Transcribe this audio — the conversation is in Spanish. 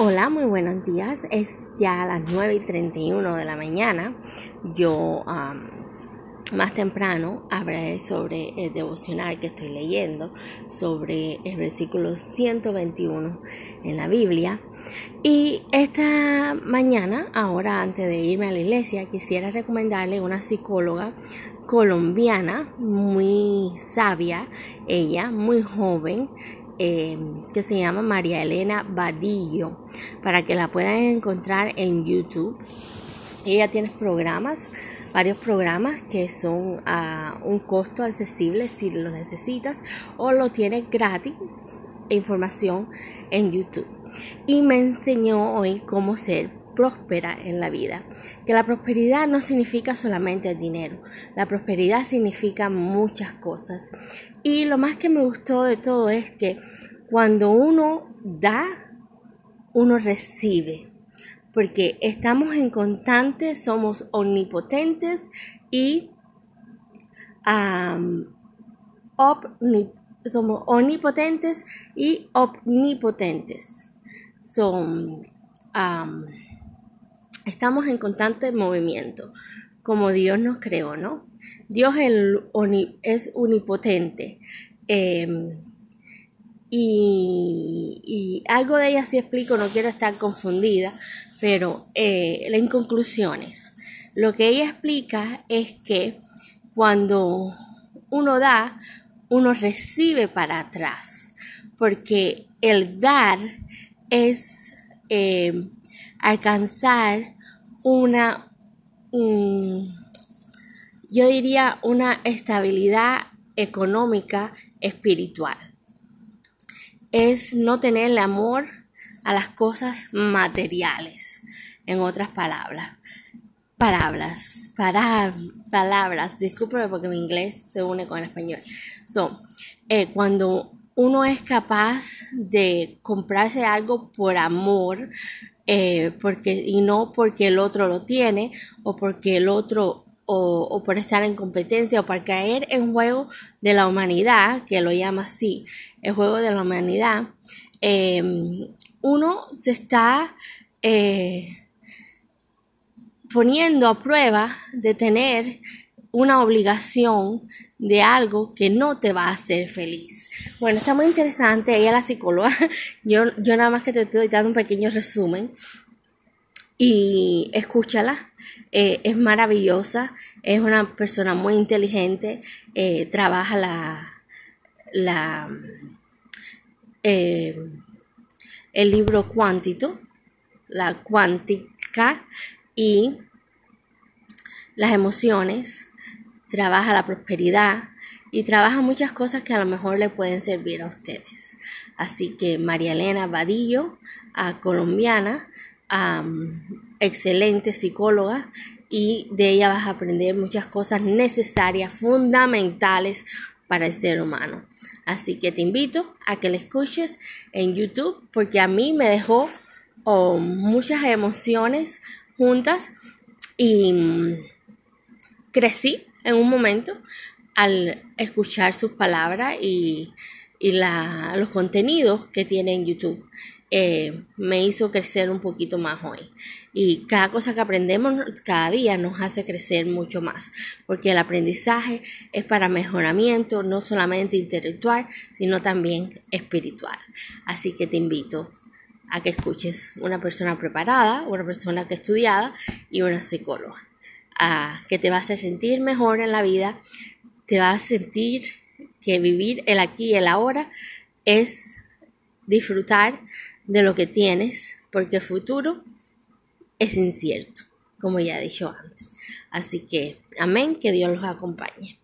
Hola, muy buenos días. Es ya las 9 y 31 de la mañana. Yo más temprano hablaré sobre el devocional que estoy leyendo, sobre el versículo 121 en la Biblia. Y esta mañana, ahora antes de irme a la iglesia, quisiera recomendarle una psicóloga colombiana muy sabia, ella muy joven, Em, que se llama María Elena Badillo para que la puedan encontrar en YouTube. Ella tiene programas, varios programas que son a un costo accesible si lo necesitas o lo tienes gratis información en YouTube. Y me enseñó hoy cómo ser próspera en la vida. Que la prosperidad no significa solamente el dinero, la prosperidad significa muchas cosas. Y lo más que me gustó de todo es que cuando uno da, uno recibe. Porque estamos en constante, somos omnipotentes y somos omnipotentes y omnipotentes. Son estamos en constante movimiento, como Dios nos creó, ¿no? Dios es unipotente. Em, y, algo de ella sí explico, no quiero estar confundida, pero eh, en conclusiones, lo que ella explica es que cuando uno da, uno recibe para atrás, porque el dar es em, alcanzar una, yo diría, una estabilidad económica espiritual. Es no tener el amor a las cosas materiales, en otras palabras. Palabras, para, palabras, discúlpeme porque mi inglés se une con el español. Son, eh, cuando uno es capaz de comprarse algo por amor, eh, porque, y no porque el otro lo tiene o porque el otro o, por estar en competencia o para caer en juego de la humanidad, que lo llama así, el juego de la humanidad, em, uno se está eh, poniendo a prueba de tener una obligación de algo que no te va a hacer feliz. Bueno, está muy interesante. Ella es la psicóloga. Yo, yo nada más que te estoy dando un pequeño resumen. Y escúchala. Eh, es maravillosa. Es una persona muy inteligente. Eh, trabaja la, la eh, el libro cuántito, la cuántica y las emociones. Trabaja la prosperidad y trabaja muchas cosas que a lo mejor le pueden servir a ustedes. Así que María Elena Vadillo, colombiana, excelente psicóloga y de ella vas a aprender muchas cosas necesarias, fundamentales para el ser humano. Así que te invito a que la escuches en YouTube porque a mí me dejó oh, muchas emociones juntas y mm, crecí en un momento al escuchar sus palabras y, los contenidos que tiene en YouTube. Eh, me hizo crecer un poquito más hoy. Y cada cosa que aprendemos cada día nos hace crecer mucho más, porque el aprendizaje es para mejoramiento, no solamente intelectual, sino también espiritual. Así que te invito a que escuches una persona preparada, una persona que estudiada y una psicóloga, a, que te va a hacer sentir mejor en la vida te vas a sentir que vivir el aquí y el ahora es disfrutar de lo que tienes, porque el futuro es incierto, como ya he dicho antes. Así que, amén, que Dios los acompañe.